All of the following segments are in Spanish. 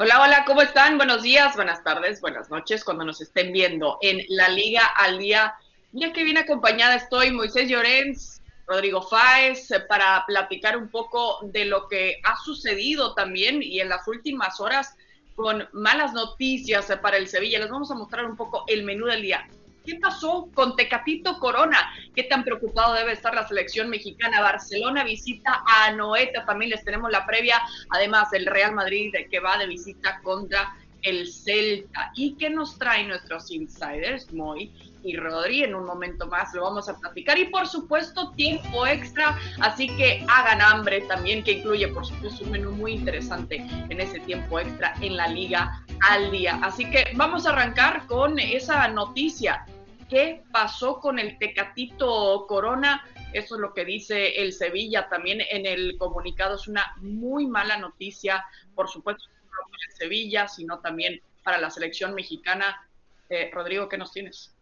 Hola, hola, ¿cómo están? Buenos días, buenas tardes, buenas noches, cuando nos estén viendo en la Liga al Día. Ya que viene acompañada estoy Moisés Llorens, Rodrigo Fáez, para platicar un poco de lo que ha sucedido también y en las últimas horas con malas noticias para el Sevilla. Les vamos a mostrar un poco el menú del día. ¿Qué pasó con Tecatito Corona? ¿Qué tan preocupado debe estar la selección mexicana? Barcelona visita a Noeta, también les tenemos la previa, además el Real Madrid que va de visita contra el Celta. ¿Y qué nos traen nuestros insiders, Moy y Rodri? En un momento más lo vamos a platicar. Y por supuesto, tiempo extra, así que hagan hambre también, que incluye, por supuesto, un menú muy interesante en ese tiempo extra en la Liga al día. Así que vamos a arrancar con esa noticia ¿Qué pasó con el Tecatito Corona? Eso es lo que dice el Sevilla también en el comunicado. Es una muy mala noticia, por supuesto, no para el Sevilla, sino también para la selección mexicana. Eh, Rodrigo, ¿qué nos tienes?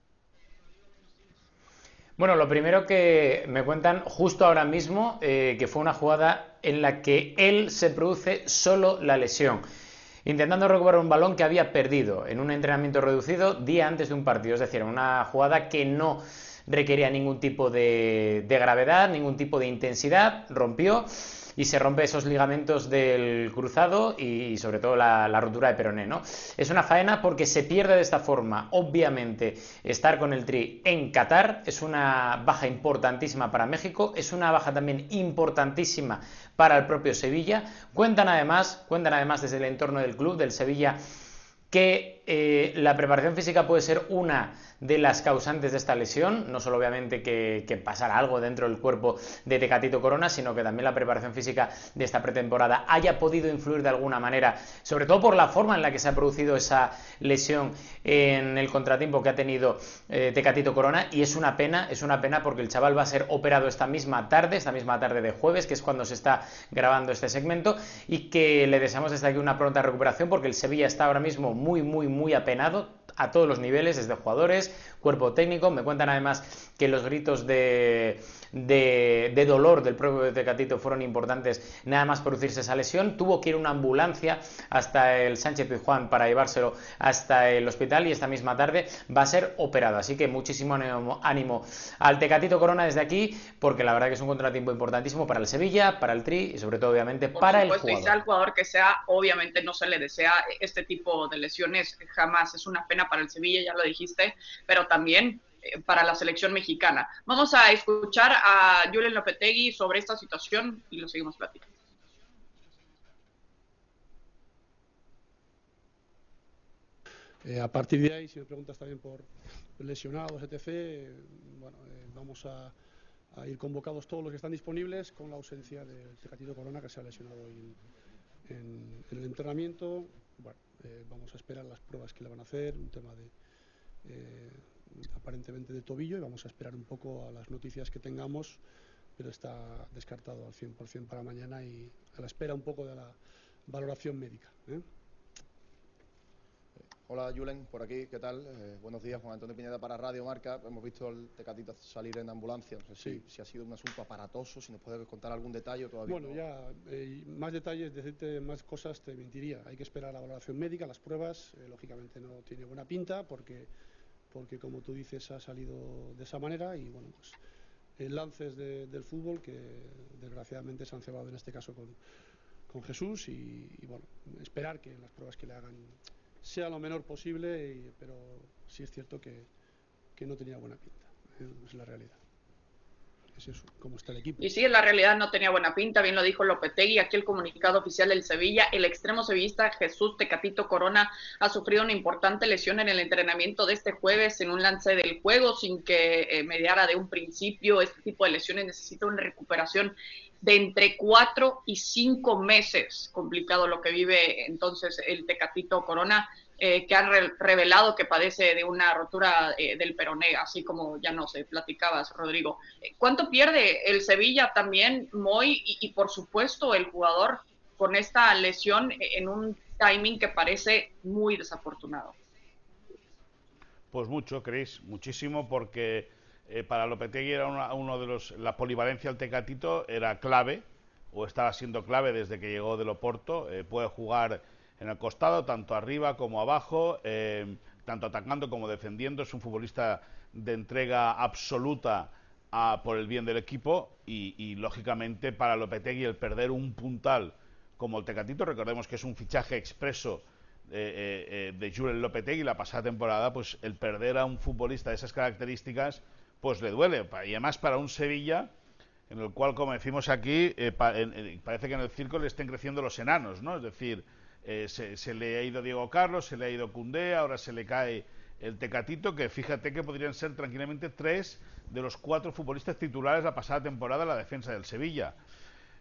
Bueno, lo primero que me cuentan justo ahora mismo, eh, que fue una jugada en la que él se produce solo la lesión intentando recuperar un balón que había perdido en un entrenamiento reducido día antes de un partido. Es decir, una jugada que no requería ningún tipo de, gravedad, ningún tipo de intensidad, rompió y se rompe esos ligamentos del cruzado y, sobre todo la, rotura de peroné. ¿no? Es una faena porque se pierde de esta forma. Obviamente, estar con el Tri en Qatar es una baja importantísima para México, es una baja también importantísima para el propio Sevilla. Cuentan además, cuentan además desde el entorno del club, del Sevilla, que eh, la preparación física puede ser una de las causantes de esta lesión, no solo obviamente que, pasara algo dentro del cuerpo de Tecatito Corona, sino que también la preparación física de esta pretemporada haya podido influir de alguna manera, sobre todo por la forma en la que se ha producido esa lesión en el contratiempo que ha tenido eh, Tecatito Corona, y es una pena, es una pena porque el chaval va a ser operado esta misma tarde, esta misma tarde de jueves, que es cuando se está grabando este segmento, y que le deseamos desde aquí una pronta recuperación porque el Sevilla está ahora mismo muy, muy, muy apenado a todos los niveles, desde jugadores, cuerpo técnico. Me cuentan además que los gritos de, de, dolor del propio Tecatito fueron importantes nada más producirse esa lesión. Tuvo que ir una ambulancia hasta el Sánchez Pizjuán para llevárselo hasta el hospital y esta misma tarde va a ser operado. Así que muchísimo ánimo, al Tecatito Corona desde aquí, porque la verdad que es un contratiempo importantísimo para el Sevilla, para el Tri y sobre todo obviamente para el jugador. Y sea el jugador que sea, obviamente no se le desea este tipo de lesiones jamás. Es una pena para el Sevilla, ya lo dijiste, pero también para la selección mexicana. Vamos a escuchar a Julen Lopetegui sobre esta situación y lo seguimos platicando. Eh, a partir de ahí, si me preguntas también por lesionados, etc., bueno, eh, vamos a, ir convocados todos los que están disponibles con la ausencia del Tecatito Corona que se ha lesionado hoy en, el entrenamiento. Bueno, eh, vamos a esperar las pruebas que le van a hacer, un tema de aparentemente de tobillo y vamos a esperar un poco a las noticias que tengamos, pero está descartado al 100% para mañana y a la espera un poco de la valoración médica. ¿eh? Hola Julen, por aquí, ¿qué tal? Eh, buenos días, Juan Antonio Piñeda para Radio Marca. Hemos visto el Tecatito salir en ambulancia. No sé si, ha sido un asunto aparatoso, si nos puede contar algún detalle todavía. Bueno, ya eh, más detalles, decirte más cosas te mentiría. Hay que esperar la valoración médica, las pruebas. lógicamente no tiene buena pinta porque porque como tú dices ha salido de esa manera y bueno, pues lances del fútbol que desgraciadamente se han cebado en este caso con, con Jesús y, bueno, esperar que las pruebas que le hagan sea lo menor posible, pero sí es cierto que, que no tenía buena pinta, ¿eh? es la realidad Y sí, en la realidad no tenía buena pinta, bien lo dijo Lopetegui, aquí el comunicado oficial del Sevilla, el extremo sevillista Jesús Tecatito Corona ha sufrido una importante lesión en el entrenamiento de este jueves en un lance del juego sin que eh, mediara de un principio, este tipo de lesiones necesita una recuperación de entre cuatro y cinco meses, complicado lo que vive entonces el Tecatito Corona eh, que han revelado que padece de una rotura eh, del peroné, así como ya no sé, platicabas, Rodrigo. Eh, ¿Cuánto pierde el Sevilla también, Moy, y, por supuesto el jugador con esta lesión en un timing que parece muy desafortunado? Pues mucho, Cris, muchísimo, porque para Lopetegui era uno de los. La polivalencia del Tecatito era clave, o estaba siendo clave desde que llegó del Oporto. puede jugar en el costado, tanto arriba como abajo, eh, tanto atacando como defendiendo. Es un futbolista de entrega absoluta por el bien del equipo y, lógicamente para Lopetegui el perder un puntal como el Tecatito, recordemos que es un fichaje expreso eh, de Julen Lopetegui la pasada temporada, pues el perder a un futbolista de esas características, pues le duele. Y además para un Sevilla en el cual, como decimos aquí, eh, parece que en el circo le estén creciendo los enanos, ¿no? Es decir, eh, se, le ha ido Diego Carlos, se le ha ido Cundé, ahora se le cae el Tecatito, que fíjate que podrían ser tranquilamente tres de los cuatro futbolistas titulares la pasada temporada en la defensa del Sevilla.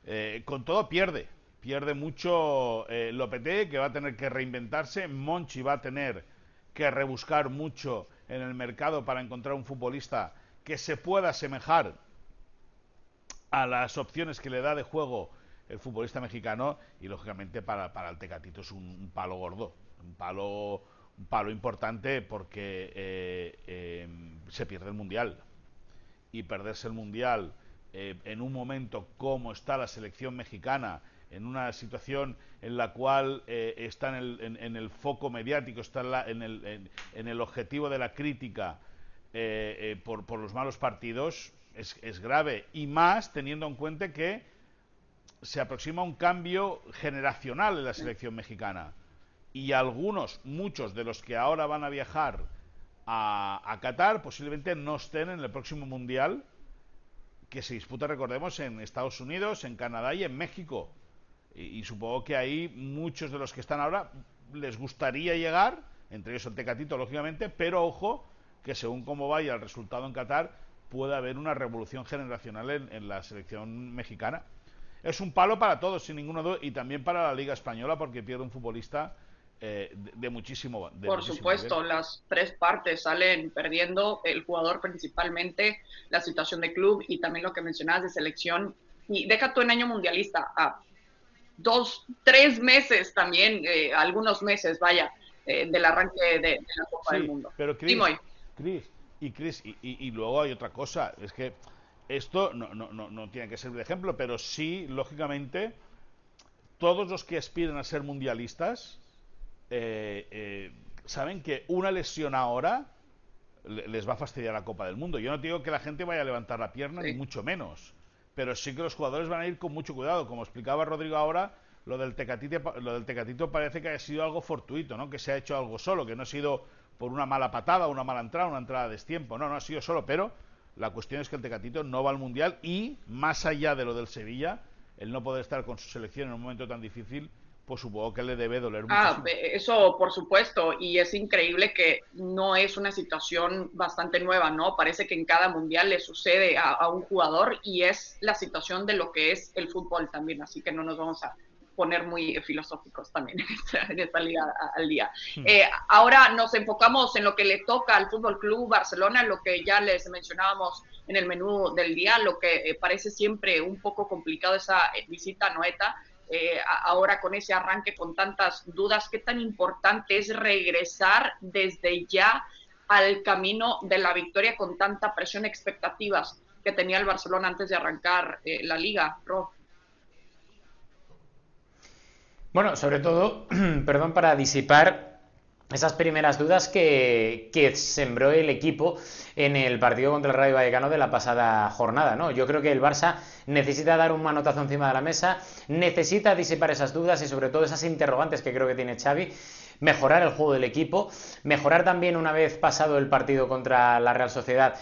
Eh, con todo pierde, pierde mucho eh, que va a tener que reinventarse, Monchi va a tener que rebuscar mucho en el mercado para encontrar un futbolista que se pueda asemejar a las opciones que le da de juego el futbolista mexicano y lógicamente para, para el Tecatito es un, palo gordo, un palo, un palo importante porque eh, em, se pierde el Mundial. Y perderse el Mundial eh, en un momento como está la selección mexicana, en una situación en la cual eh, está en el, en, el, foco mediático, está en, el, en, el, objetivo de la crítica por, por los malos partidos, es, grave. Y más teniendo en cuenta que se aproxima un cambio generacional en la selección mexicana y algunos, muchos de los que ahora van a viajar a, a Qatar posiblemente no estén en el próximo mundial que se disputa, recordemos, en Estados Unidos, en Canadá y en México. Y, supongo que ahí muchos de los que están ahora les gustaría llegar, entre ellos el Tecatito, lógicamente, pero ojo, que según cómo vaya el resultado en Qatar, puede haber una revolución generacional en, la selección mexicana. Es un palo para todos, sin ninguna duda, y también para la Liga Española, porque pierde un futbolista eh, de, muchísimo. Por supuesto, las tres partes salen perdiendo, el jugador principalmente, la situación de club y también lo que mencionabas de selección. Y deja tú en año mundialista, a dos, tres meses también, eh, algunos meses, vaya, eh, del arranque de, la Copa del Mundo. Pero Chris, y, Chris, y, luego hay otra cosa, es que esto no, no, no, no tiene que ser de ejemplo, pero sí, lógicamente, todos los que aspiran a ser mundialistas eh, eh, saben que una lesión ahora les va a fastidiar la Copa del Mundo. Yo no digo que la gente vaya a levantar la pierna, ni mucho menos, pero sí que los jugadores van a ir con mucho cuidado. Como explicaba Rodrigo ahora, lo del Tecatito, lo del tecatito parece que ha sido algo fortuito, ¿no? que se ha hecho algo solo, que no ha sido por una mala patada, una mala entrada, una entrada de destiempo. No, no ha sido solo, pero la cuestión es que el Tecatito no va al Mundial y, más allá de lo del Sevilla, el no poder estar con su selección en un momento tan difícil, pues supongo que le debe doler ah, eso por supuesto, y es increíble que no es una situación bastante nueva, ¿no? Parece que en cada mundial le sucede a un jugador y es la situación de lo que es el fútbol también, así que no nos vamos a poner muy filosóficos también en esta, liga al día. Hmm. Eh, ahora nos enfocamos en lo que le toca al Fútbol Club Barcelona, lo que ya les mencionábamos en el menú del día, lo que eh, parece siempre un poco complicado esa eh, visita a Noeta. ahora con ese arranque con tantas dudas, qué tan importante es regresar desde ya al camino de la victoria con tanta presión, expectativas que tenía el Barcelona antes de arrancar la liga, Rob. Bueno, sobre todo, perdón, para disipar esas primeras dudas que, sembró el equipo en el partido contra el Rayo Vallecano de la pasada jornada, ¿no? Yo creo que el Barça necesita dar un manotazo encima de la mesa, necesita disipar esas dudas y sobre todo esas interrogantes que creo que tiene Xavi, mejorar el juego del equipo, mejorar también una vez pasado el partido contra la Real Sociedad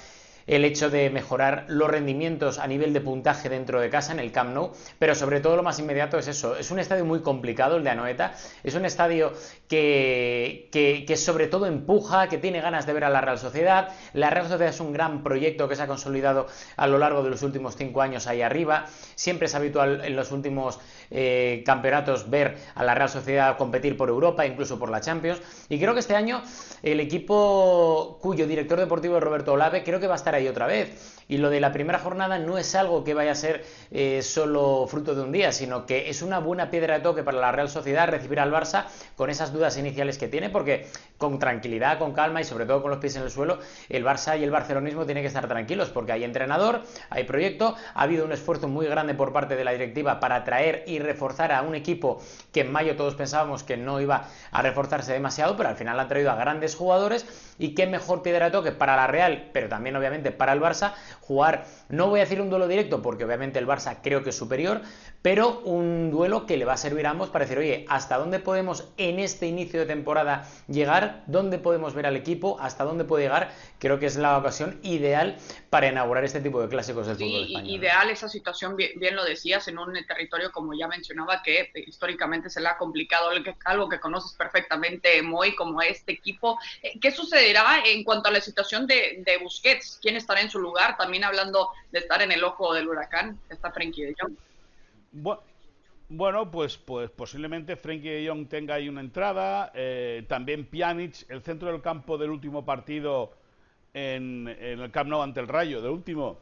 el hecho de mejorar los rendimientos a nivel de puntaje dentro de casa en el Camp Nou, pero sobre todo lo más inmediato es eso. Es un estadio muy complicado el de Anoeta, es un estadio que, que, sobre todo empuja, que tiene ganas de ver a la Real Sociedad. La Real Sociedad es un gran proyecto que se ha consolidado a lo largo de los últimos cinco años ahí arriba. Siempre es habitual en los últimos eh, campeonatos ver a la Real Sociedad competir por Europa, incluso por la Champions. Y creo que este año el equipo cuyo director deportivo es Roberto Olave, creo que va a estar ahí otra vez. Y lo de la primera jornada no es algo que vaya a ser eh, solo fruto de un día, sino que es una buena piedra de toque para la Real Sociedad recibir al Barça con esas dudas iniciales que tiene, porque con tranquilidad, con calma y sobre todo con los pies en el suelo, el Barça y el barcelonismo tienen que estar tranquilos, porque hay entrenador, hay proyecto, ha habido un esfuerzo muy grande por parte de la directiva para atraer y reforzar a un equipo que en mayo todos pensábamos que no iba a reforzarse demasiado, pero al final han traído a grandes jugadores y qué mejor piedra de toque para la Real, pero también obviamente para el Barça, jugar, no voy a decir un duelo directo, porque obviamente el Barça creo que es superior, pero un duelo que le va a servir a ambos para decir, oye, ¿hasta dónde podemos en este inicio de temporada llegar? ¿Dónde podemos ver al equipo? ¿Hasta dónde puede llegar? Creo que es la ocasión ideal para inaugurar este tipo de clásicos del fútbol español. Ideal esa situación, bien, bien, lo decías, en un territorio, como ya mencionaba, que históricamente se le ha complicado, algo que conoces perfectamente, Moy, como este equipo. Eh, ¿Qué sucederá en cuanto a la situación de, de Busquets? ¿Quién estará en su lugar? También hablando de estar en el ojo del huracán, está Frenkie de Jong. Bueno, pues, pues posiblemente Frenkie de tenga ahí una entrada. Eh, también Pjanic, el centro del campo del último partido en, el Camp Nou ante el Rayo, del último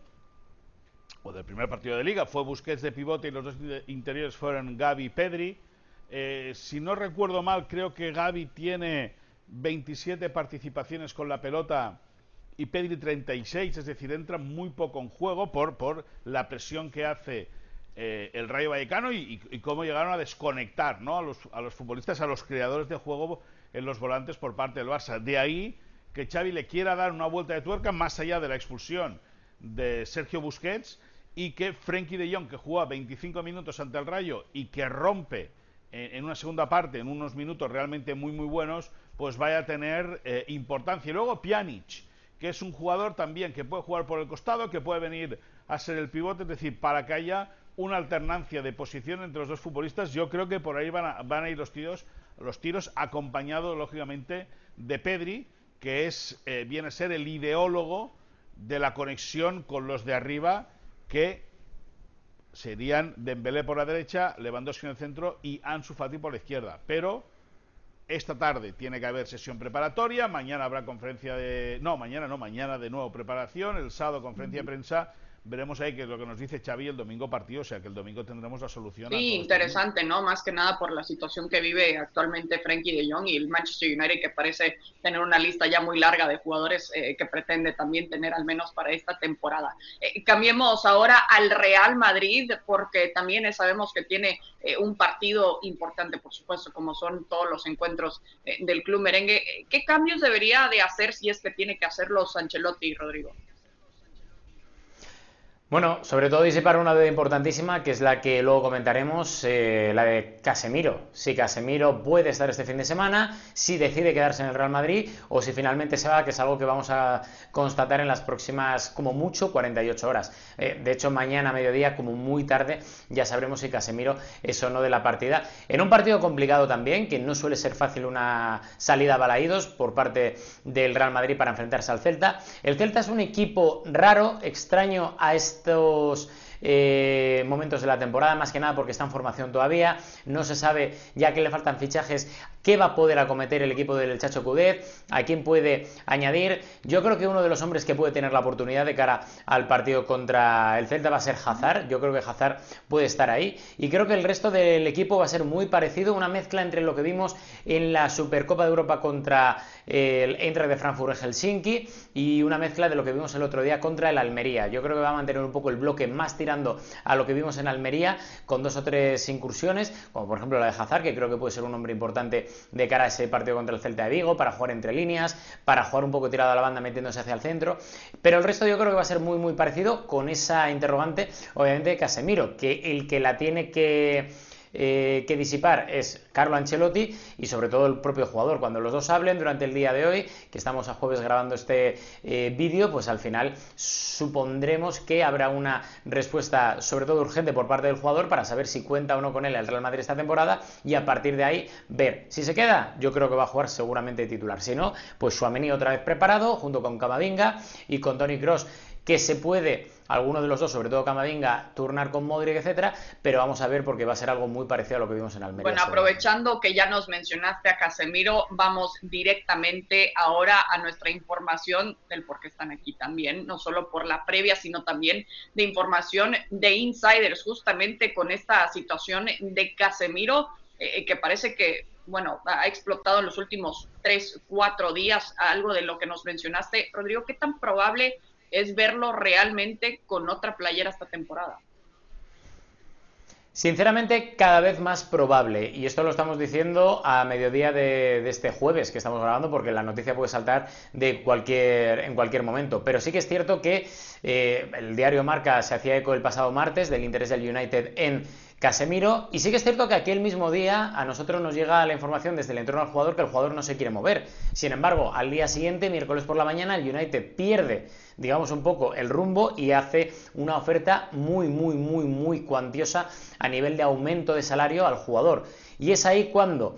o del primer partido de liga, fue Busquets de pivote y los dos interiores fueron Gaby y Pedri. Eh, si no recuerdo mal, creo que Gaby tiene 27 participaciones con la pelota y Pedri 36, es decir, entra muy poco en juego por, por la presión que hace eh, el Rayo Vallecano y, cómo llegaron a desconectar ¿no? a, los, futbolistas, a los creadores de juego en los volantes por parte del Barça. De ahí que Xavi le quiera dar una vuelta de tuerca más allá de la expulsión de Sergio Busquets y que Frenkie de Jong, que juega 25 minutos ante el Rayo y que rompe en, una segunda parte, en unos minutos realmente muy muy buenos, pues vaya a tener eh, importancia. Y luego Pjanic, que es un jugador también que puede jugar por el costado, que puede venir a ser el pivote, es decir, para que haya una alternancia de posición entre los dos futbolistas. Yo creo que por ahí van a, van a ir los tiros, los tiros acompañados, lógicamente, de Pedri, que es, eh, viene a ser el ideólogo de la conexión con los de arriba, que serían Dembélé por la derecha, Lewandowski en el centro y Ansu Fati por la izquierda. Pero esta tarde tiene que haber sesión preparatoria, mañana habrá conferencia de... No, mañana no, mañana de nuevo preparación, el sábado conferencia de prensa veremos ahí qué es lo que nos dice Xavi el domingo partido, o sea que el domingo tendremos la solución. Sí, interesante, ¿no? Más que nada por la situación que vive actualmente Frankie de Jong y el Manchester United que parece tener una lista ya muy larga de jugadores eh, que pretende también tener al menos para esta temporada. Eh, cambiemos ahora al Real Madrid porque también sabemos que tiene eh, un partido importante, por supuesto, como son todos los encuentros del club merengue. ¿Qué cambios debería de hacer si es que tiene que hacerlos Ancelotti y Rodrigo? Bueno, sobre todo disipar una duda importantísima, que es la que luego comentaremos, eh, la de Casemiro. Si Casemiro puede estar este fin de semana, si decide quedarse en el Real Madrid o si finalmente se va, que es algo que vamos a constatar en las próximas, como mucho, 48 horas. Eh, de hecho, mañana a mediodía, como muy tarde, ya sabremos si Casemiro es o no de la partida. En un partido complicado también, que no suele ser fácil una salida a balaídos por parte del Real Madrid para enfrentarse al Celta. El Celta es un equipo raro, extraño a este estos eh, momentos de la temporada, más que nada porque está en formación todavía, no se sabe ya que le faltan fichajes, qué va a poder acometer el equipo del Chacho Cudet, a quién puede añadir. Yo creo que uno de los hombres que puede tener la oportunidad de cara al partido contra el Celta va a ser Hazard, yo creo que Hazard puede estar ahí y creo que el resto del equipo va a ser muy parecido, una mezcla entre lo que vimos en la Supercopa de Europa contra el Eintracht de Frankfurt Helsinki y una mezcla de lo que vimos el otro día contra el Almería. Yo creo que va a mantener un poco el bloque más tirado a lo que vimos en Almería, con dos o tres incursiones, como por ejemplo la de Hazard, que creo que puede ser un hombre importante de cara a ese partido contra el Celta de Vigo, para jugar entre líneas, para jugar un poco tirado a la banda metiéndose hacia el centro. Pero el resto yo creo que va a ser muy, muy parecido con esa interrogante, obviamente, de Casemiro, que el que la tiene que eh, que disipar es Carlo Ancelotti y sobre todo el propio jugador. Cuando los dos hablen durante el día de hoy, que estamos a jueves grabando este eh, vídeo, pues al final supondremos que habrá una respuesta sobre todo urgente por parte del jugador para saber si cuenta o no con él el Real Madrid esta temporada y a partir de ahí ver si se queda. Yo creo que va a jugar seguramente titular. Si no, pues Suameni otra vez preparado junto con Camavinga y con Tony Cross que se puede alguno de los dos, sobre todo Camavinga, turnar con Modric, etcétera, pero vamos a ver porque va a ser algo muy parecido a lo que vimos en Almería. Bueno, aprovechando que ya nos mencionaste a Casemiro, vamos directamente ahora a nuestra información del por qué están aquí también, no solo por la previa, sino también de información de insiders, justamente con esta situación de Casemiro, eh, que parece que bueno, ha explotado en los últimos tres, cuatro días, algo de lo que nos mencionaste. Rodrigo, ¿qué tan probable es verlo realmente con otra playera esta temporada. Sinceramente, cada vez más probable, y esto lo estamos diciendo a mediodía de, este jueves que estamos grabando, porque la noticia puede saltar de cualquier, en cualquier momento. Pero sí que es cierto que eh, el diario Marca se hacía eco el pasado martes del interés del United en Casemiro. Y sí que es cierto que aquel mismo día a nosotros nos llega la información desde el entorno del jugador que el jugador no se quiere mover. Sin embargo, al día siguiente, miércoles por la mañana, el United pierde, digamos, un poco el rumbo y hace una oferta muy, muy, muy, muy cuantiosa a nivel de aumento de salario al jugador. Y es ahí cuando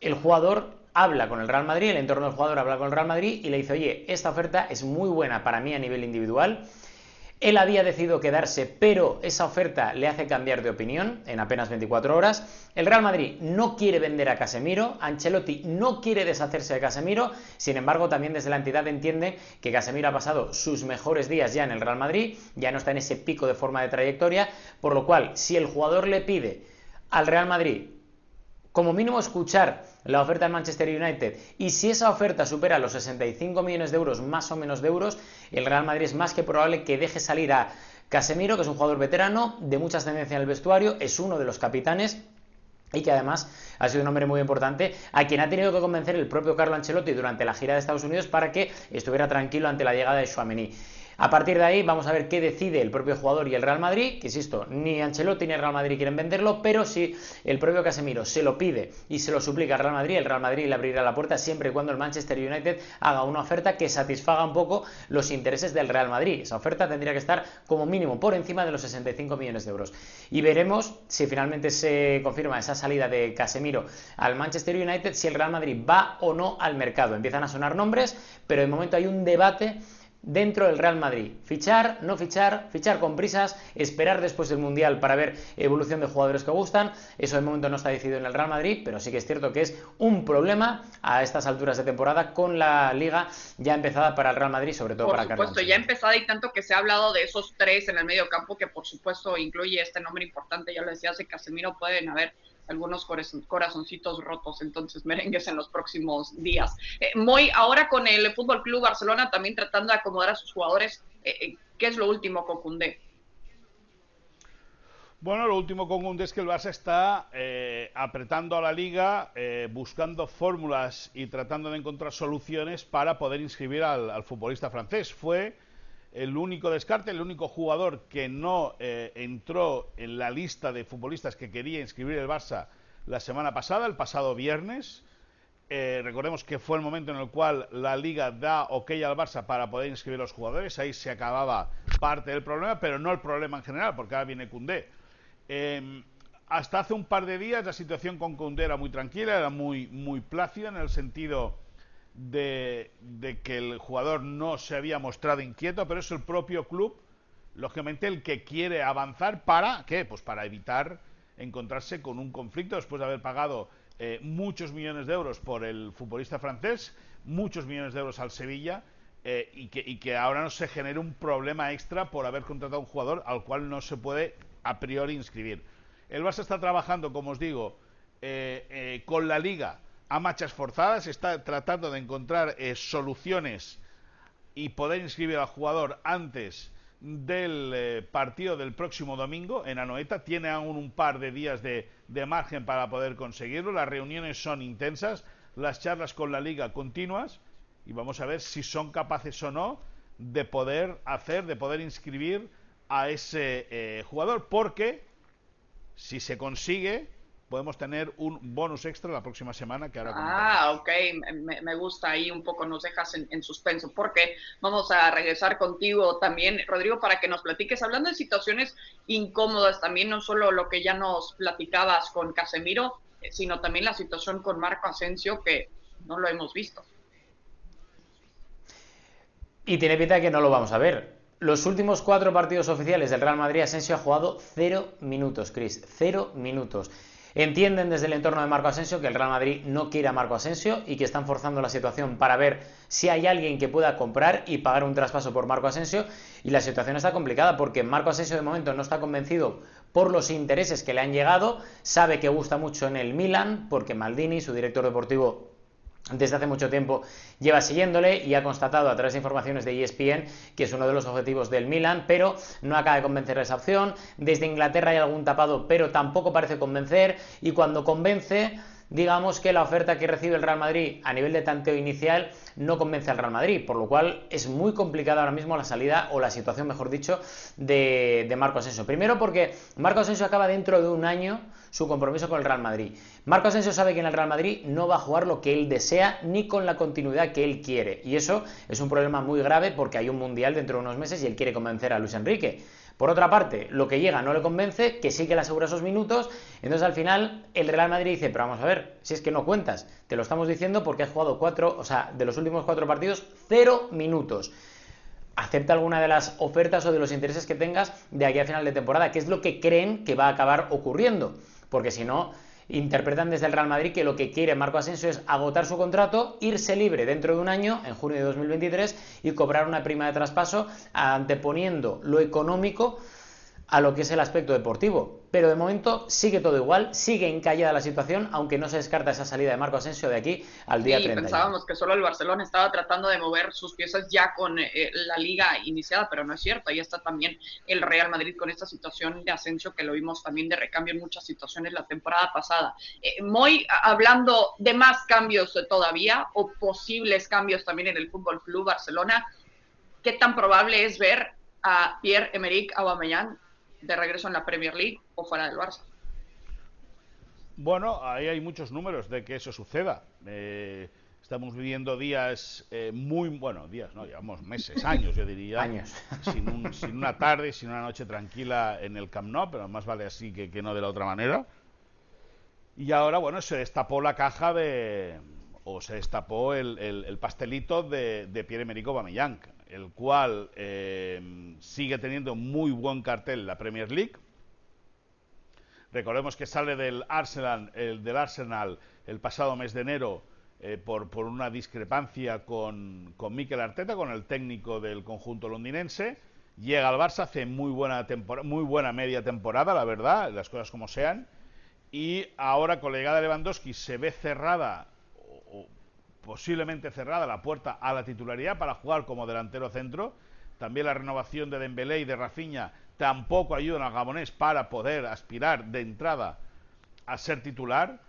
el jugador habla con el Real Madrid, el entorno del jugador habla con el Real Madrid y le dice, oye, esta oferta es muy buena para mí a nivel individual él había decidido quedarse, pero esa oferta le hace cambiar de opinión en apenas 24 horas. El Real Madrid no quiere vender a Casemiro, Ancelotti no quiere deshacerse de Casemiro, sin embargo también desde la entidad entiende que Casemiro ha pasado sus mejores días ya en el Real Madrid, ya no está en ese pico de forma de trayectoria, por lo cual si el jugador le pide al Real Madrid como mínimo escuchar la oferta del Manchester United y si esa oferta supera los 65 millones de euros, más o menos de euros, el Real Madrid es más que probable que deje salir a Casemiro, que es un jugador veterano, de mucha ascendencia en el vestuario, es uno de los capitanes y que además ha sido un hombre muy importante a quien ha tenido que convencer el propio Carlo Ancelotti durante la gira de Estados Unidos para que estuviera tranquilo ante la llegada de Chouameni. A partir de ahí vamos a ver qué decide el propio jugador y el Real Madrid, que insisto, ni Ancelotti ni el Real Madrid quieren venderlo, pero si el propio Casemiro se lo pide y se lo suplica al Real Madrid, el Real Madrid le abrirá la puerta siempre y cuando el Manchester United haga una oferta que satisfaga un poco los intereses del Real Madrid. Esa oferta tendría que estar como mínimo por encima de los 65 millones de euros. Y veremos si finalmente se confirma esa salida de Casemiro al Manchester United, si el Real Madrid va o no al mercado. Empiezan a sonar nombres, pero de momento hay un debate dentro del Real Madrid. Fichar, no fichar, fichar con prisas, esperar después del Mundial para ver evolución de jugadores que gustan. Eso de momento no está decidido en el Real Madrid, pero sí que es cierto que es un problema a estas alturas de temporada con la liga ya empezada para el Real Madrid, sobre todo para Carlos. Por supuesto, ya empezada y tanto que se ha hablado de esos tres en el medio campo, que por supuesto incluye este nombre importante, ya lo decía, hace Casemiro pueden haber algunos corazoncitos rotos, entonces merengues en los próximos días. Eh, muy ahora con el Fútbol Club Barcelona también tratando de acomodar a sus jugadores, eh, eh, ¿qué es lo último con Cundé? Bueno, lo último con Cundé es que el Barça está apretando a la liga, buscando fórmulas y tratando de encontrar soluciones para poder inscribir al futbolista francés. Fue el único descarte, el único jugador que no eh, entró en la lista de futbolistas que quería inscribir el Barça la semana pasada, el pasado viernes. Eh, recordemos que fue el momento en el cual la liga da ok al Barça para poder inscribir a los jugadores. Ahí se acababa parte del problema, pero no el problema en general, porque ahora viene Cundé. Em, hasta hace un par de días la situación con Cundé era muy tranquila, era muy, muy plácida en el sentido de, que el jugador no se había mostrado inquieto, pero es el propio club, lógicamente, el que quiere avanzar para, ¿qué? Pues para evitar encontrarse con un conflicto después de haber pagado eh, muchos millones de euros por el futbolista francés, muchos millones de euros al Sevilla, eh, y, que, y, que, ahora no se genere un problema extra por haber contratado a un jugador al cual no se puede a priori inscribir. El Barça está trabajando, como os digo, eh, con la liga a marchas forzadas, está tratando de encontrar eh, soluciones y poder inscribir al jugador antes del eh, partido del próximo domingo en Anoeta. Tiene aún un par de días de, margen para poder conseguirlo. Las reuniones son intensas, las charlas con la liga continuas y vamos a ver si son capaces o no de poder hacer, de poder inscribir a ese eh, jugador, porque si se consigue, podemos tener un bonus extra la próxima semana que ahora Ah, ok, me, gusta ahí un poco, nos dejas en, suspenso, porque vamos a regresar contigo también, Rodrigo, para que nos platiques, hablando de situaciones incómodas también, no solo lo que ya nos platicabas con Casemiro, sino también la situación con Marco Asensio, que no lo hemos visto. Y tiene pinta que no lo vamos a ver Los últimos cuatro partidos oficiales del Real Madrid, Asensio ha jugado cero minutos, Chris, cero minutos. Entienden desde el entorno de Marco Asensio que el Real Madrid no quiere a Marco Asensio y que están forzando la situación para ver si hay alguien que pueda comprar y pagar un traspaso por Marco Asensio. Y la situación está complicada porque Marco Asensio de momento no está convencido por los intereses que le han llegado. Sabe que gusta mucho en el Milan porque Maldini, su director deportivo, desde hace mucho tiempo lleva siguiéndole y ha constatado a través de informaciones de ESPN que es uno de los objetivos del Milan, pero no acaba de convencer esa opción. Desde Inglaterra hay algún tapado, pero tampoco parece convencer y cuando convence digamos que la oferta que recibe el Real Madrid a nivel de tanteo inicial no convence al Real Madrid, por lo cual es muy complicada ahora mismo la salida o la situación, mejor dicho, de, de Marco Asensio. Primero porque Marco Asensio acaba dentro de un año su compromiso con el Real Madrid. Marco Asensio sabe que en el Real Madrid no va a jugar lo que él desea ni con la continuidad que él quiere. Y eso es un problema muy grave porque hay un mundial dentro de unos meses y él quiere convencer a Luis Enrique. Por otra parte, lo que llega no le convence, que sí que le asegura esos minutos, entonces al final el Real Madrid dice, pero vamos a ver, si es que no cuentas, te lo estamos diciendo porque has jugado cuatro, o sea, de los últimos cuatro partidos, cero minutos. Acepta alguna de las ofertas o de los intereses que tengas de aquí a final de temporada, que es lo que creen que va a acabar ocurriendo, porque si no, interpretan desde el Real Madrid que lo que quiere Marco Asensio es agotar su contrato, irse libre dentro de un año, en junio de 2023, y cobrar una prima de traspaso anteponiendo lo económico a lo que es el aspecto deportivo. Pero de momento sigue todo igual, sigue encallada la situación, aunque no se descarta esa salida de Marco Asensio de aquí al día sí, 30. pensábamos que solo el Barcelona estaba tratando de mover sus piezas ya con eh, la liga iniciada, pero no es cierto. Ahí está también el Real Madrid con esta situación de Asensio que lo vimos también de recambio en muchas situaciones la temporada pasada. Eh, hablando de más cambios todavía o posibles cambios también en el Fútbol Club Barcelona, ¿qué tan probable es ver a Pierre-Emerick Aubameyang de regreso en la Premier League o fuera del Barça. Bueno, ahí hay muchos números de que eso suceda. Eh, estamos viviendo días eh, muy, bueno, días, no, llevamos meses, años, yo diría. años. Sin, un, sin, una tarde, sin una noche tranquila en el Camp Nou, pero más vale así que, que no de la otra manera. Y ahora, bueno, se destapó la caja de, o se destapó el, el, el pastelito de, de Pierre-Emerick Aubameyang el cual eh, sigue teniendo muy buen cartel la Premier League. Recordemos que sale del Arsenal, el, del Arsenal el pasado mes de enero eh, por, por, una discrepancia con, con Mikel Arteta, con el técnico del conjunto londinense. Llega al Barça, hace muy buena, muy buena media temporada, la verdad, las cosas como sean. Y ahora con la llegada de Lewandowski se ve cerrada posiblemente cerrada la puerta a la titularidad para jugar como delantero centro. También la renovación de Dembélé y de Rafinha tampoco ayudan al Gabonés para poder aspirar de entrada a ser titular.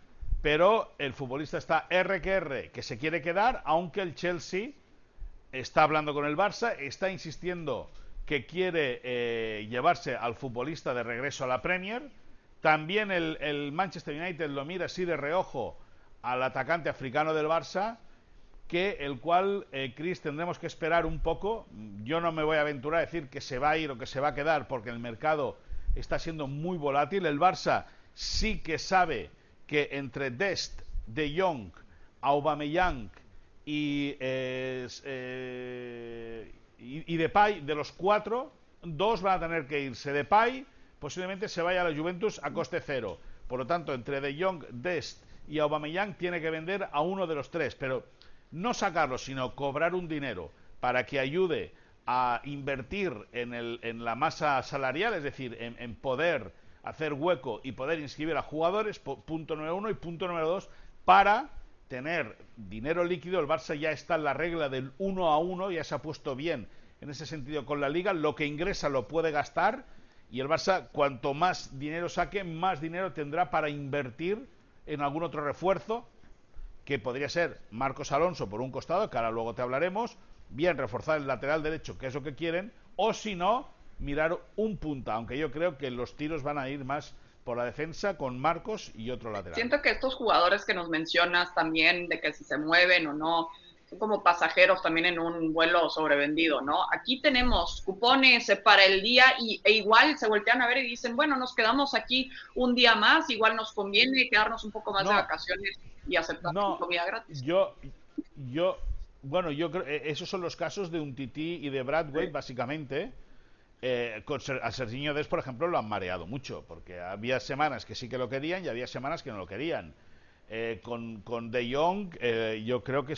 Pero el futbolista está R que R, que se quiere quedar, aunque el Chelsea está hablando con el Barça, está insistiendo que quiere eh, llevarse al futbolista de regreso a la Premier. También el, el Manchester United lo mira así de reojo al atacante africano del Barça que el cual, eh, Chris, tendremos que esperar un poco. Yo no me voy a aventurar a decir que se va a ir o que se va a quedar porque el mercado está siendo muy volátil. El Barça sí que sabe que entre Dest, De Jong, Aubameyang y, eh, eh, y, Depay, de los cuatro, dos van a tener que irse. Depay posiblemente se vaya a la Juventus a coste cero. Por lo tanto, entre De Jong, Dest y Aubameyang tiene que vender a uno de los tres. Pero no sacarlo, sino cobrar un dinero para que ayude a invertir en, el, en la masa salarial, es decir, en, en, poder hacer hueco y poder inscribir a jugadores, punto número uno, y punto número dos, para tener dinero líquido. El Barça ya está en la regla del uno a uno, ya se ha puesto bien en ese sentido con la liga, lo que ingresa lo puede gastar y el Barça cuanto más dinero saque, más dinero tendrá para invertir en algún otro refuerzo que podría ser Marcos Alonso por un costado, que ahora luego te hablaremos, bien reforzar el lateral derecho, que es lo que quieren, o si no, mirar un punta, aunque yo creo que los tiros van a ir más por la defensa con Marcos y otro lateral. Siento que estos jugadores que nos mencionas también, de que si se mueven o no, como pasajeros también en un vuelo sobrevendido, ¿no? Aquí tenemos cupones para el día y, e igual se voltean a ver y dicen, bueno, nos quedamos aquí un día más, igual nos conviene quedarnos un poco más no. de vacaciones y aceptar no, comida gratis. Yo, yo, bueno, yo creo eh, esos son los casos de un Titi y de Bradway, básicamente. Eh, a Serginho Des, por ejemplo, lo han mareado mucho, porque había semanas que sí que lo querían y había semanas que no lo querían. Eh, con, con, De Jong, yo creo que,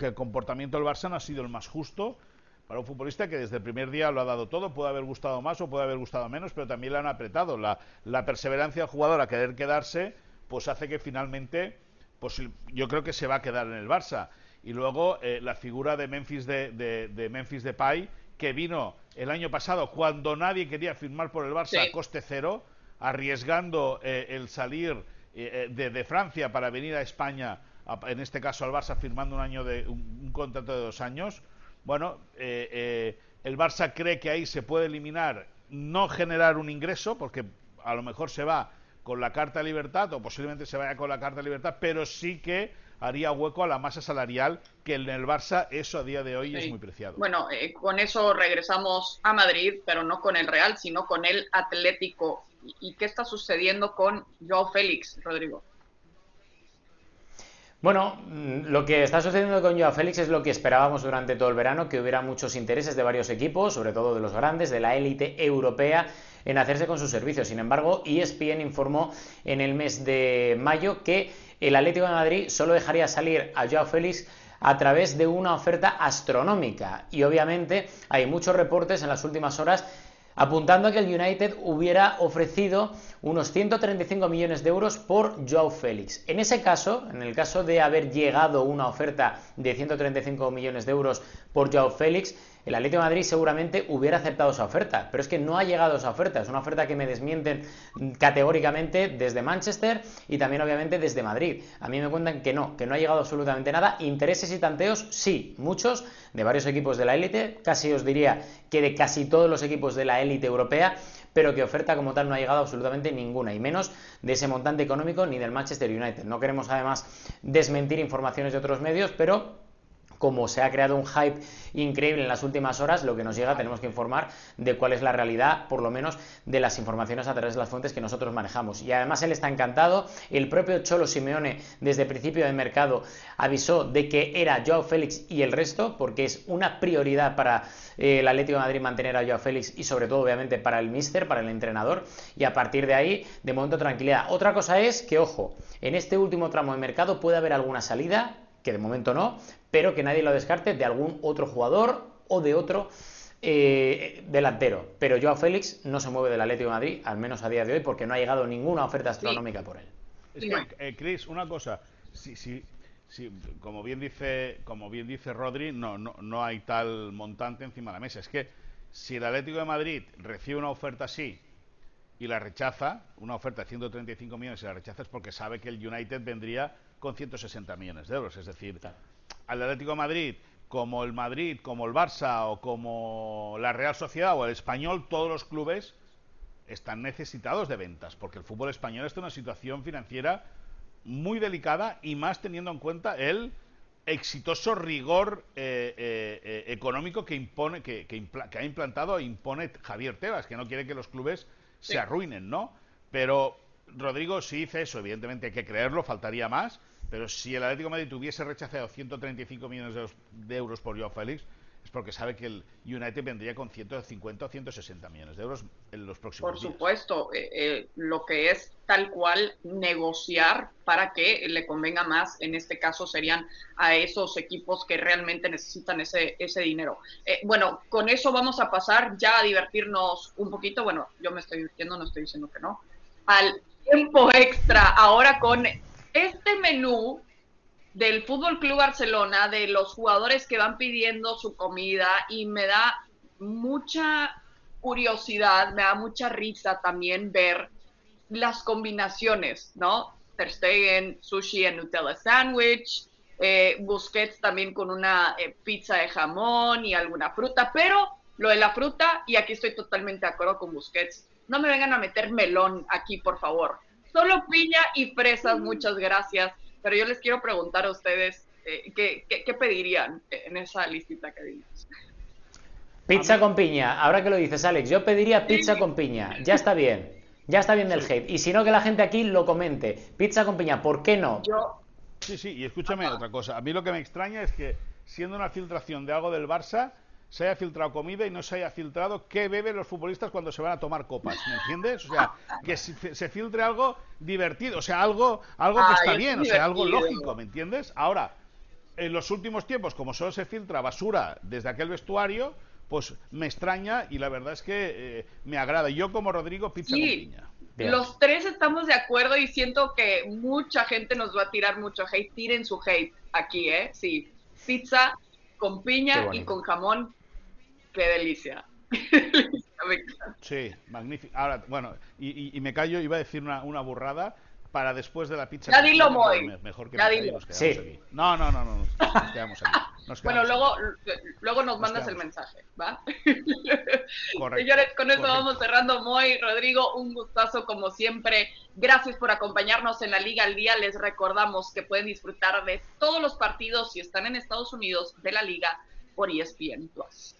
que, el comportamiento del Barça no ha sido el más justo para un futbolista que desde el primer día lo ha dado todo. Puede haber gustado más o puede haber gustado menos, pero también le han apretado. La, la perseverancia del jugador a querer quedarse, pues hace que finalmente, pues yo creo que se va a quedar en el Barça y luego eh, la figura de Memphis de, de, Memphis Depay que vino el año pasado cuando nadie quería firmar por el Barça a coste cero arriesgando eh, el salir eh, de, Francia para venir a España en este caso al Barça firmando un año de un, contrato de dos años bueno el Barça cree que ahí se puede eliminar no generar un ingreso porque a lo mejor se va con la carta de libertad o posiblemente se vaya con la carta de libertad pero sí que haría hueco a la masa salarial, que en el Barça eso a día de hoy es muy preciado. Bueno, eh, con eso regresamos a Madrid, pero no con el Real, sino con el Atlético. ¿Y qué está sucediendo con Joao Félix, Rodrigo? Bueno, mm, lo que está sucediendo con Joao Félix es lo que esperábamos durante todo el verano, que hubiera muchos intereses de varios equipos, sobre todo de los grandes, de la élite europea, en hacerse con sus servicios. Sin embargo, ESPN informó en el mes de mayo que el Atlético de Madrid solo dejaría salir a Joao Félix a través de una oferta astronómica. Y obviamente hay muchos reportes en las últimas horas apuntando a que el United hubiera ofrecido unos 135 millones de euros por Joao Félix. En ese caso, en el caso de haber llegado una oferta de 135 millones de euros por Joao Félix, el Atlético de Madrid seguramente hubiera aceptado esa oferta, pero es que no ha llegado esa oferta, es una oferta que me desmienten categóricamente desde Manchester y también obviamente desde Madrid. A mí me cuentan que no, que no ha llegado absolutamente nada. Intereses y tanteos, sí, muchos, de varios equipos de la élite, casi os diría que de casi todos los equipos de la élite europea, pero que oferta como tal no ha llegado absolutamente ninguna, y menos de ese montante económico ni del Manchester United. No queremos además desmentir informaciones de otros medios, pero como se ha creado un hype increíble en las últimas horas, lo que nos llega tenemos que informar de cuál es la realidad, por lo menos de las informaciones a través de las fuentes que nosotros manejamos. Y además él está encantado, el propio Cholo Simeone desde el principio del mercado avisó de que era Joao Félix y el resto, porque es una prioridad para eh, el Atlético de Madrid mantener a Joao Félix y sobre todo obviamente para el míster, para el entrenador, y a partir de ahí, de momento tranquilidad. Otra cosa es que, ojo, en este último tramo de mercado puede haber alguna salida, que de momento no, pero que nadie lo descarte de algún otro jugador o de otro eh, delantero. Pero Joao Félix no se mueve del Atlético de Madrid, al menos a día de hoy, porque no ha llegado ninguna oferta astronómica por él. Es que, eh, Chris, una cosa, si, si, si, como bien dice, como bien dice Rodri, no, no, no hay tal montante encima de la mesa. Es que si el Atlético de Madrid recibe una oferta así y la rechaza, una oferta de 135 millones y la rechaza es porque sabe que el United vendría con 160 millones de euros. Es decir, al Atlético de Madrid, como el Madrid, como el Barça o como la Real Sociedad o el Español, todos los clubes están necesitados de ventas, porque el fútbol español está en una situación financiera muy delicada y más teniendo en cuenta el exitoso rigor eh, eh, eh, económico que impone que, que, ha implantado e impone Javier Tebas, que no quiere que los clubes se arruinen, ¿no? Pero Rodrigo sí dice eso, evidentemente hay que creerlo, faltaría más, pero si el Atlético de Madrid hubiese rechazado 135 millones de euros por Joao Félix, es porque sabe que el United vendría con 150 o 160 millones de euros en los próximos Por supuesto, eh, eh, lo que es tal cual negociar para que le convenga más, en este caso serían a esos equipos que realmente necesitan ese, ese dinero. Eh, bueno, con eso vamos a pasar ya a divertirnos un poquito, bueno, yo me estoy divirtiendo, no estoy diciendo que no, al tiempo extra ahora con este menú del Fútbol Club Barcelona, de los jugadores que van pidiendo su comida y me da mucha curiosidad, me da mucha risa también ver las combinaciones, ¿no? Ter Stegen, sushi en Nutella sandwich, eh, Busquets también con una eh, pizza de jamón y alguna fruta, pero lo de la fruta, y aquí estoy totalmente de acuerdo con Busquets, no me vengan a meter melón aquí, por favor. Solo piña y fresas, muchas gracias. Pero yo les quiero preguntar a ustedes, eh, ¿qué, pedirían en esa listita que dimos? Pizza con piña. Ahora que lo dices, Alex, yo pediría pizza con piña. Ya está bien. Ya está bien del hate. Y si no, que la gente aquí lo comente. Pizza con piña, ¿por qué no? Yo, Sí, sí, y escúchame otra cosa. A mí lo que me extraña es que, siendo una filtración de algo del Barça, se haya filtrado comida y no se haya filtrado qué beben los futbolistas cuando se van a tomar copas, ¿me entiendes? O sea, que se filtre algo divertido, o sea, algo, algo que está bien, o sea, algo lógico, ¿me entiendes? Ahora, en los últimos tiempos, como solo se filtra basura desde aquel vestuario, pues me extraña y la verdad es que eh, me agrada. Yo como Rodrigo, pizza con piña. Los tres estamos de acuerdo y siento que mucha gente nos va a tirar mucho hate. Tiren su hate aquí, ¿eh? Sí. Pizza con piña y con jamón. Qué delicia. sí, magnífico. Ahora, bueno, y, me callo, iba a decir una, una burrada para después de la pizza. Ya dilo, Moy. Mejor que ya dilo. sí. aquí. No, no, no, no, nos quedamos aquí. bueno, luego, luego nos, mandas el mensaje, ¿va? Correcto, Señores, con eso vamos cerrando. Moy, Rodrigo, un gustazo como siempre. Gracias por acompañarnos en la Liga al Día. Les recordamos que pueden disfrutar de todos los partidos, si están en Estados Unidos, de la Liga por ESPN Plus.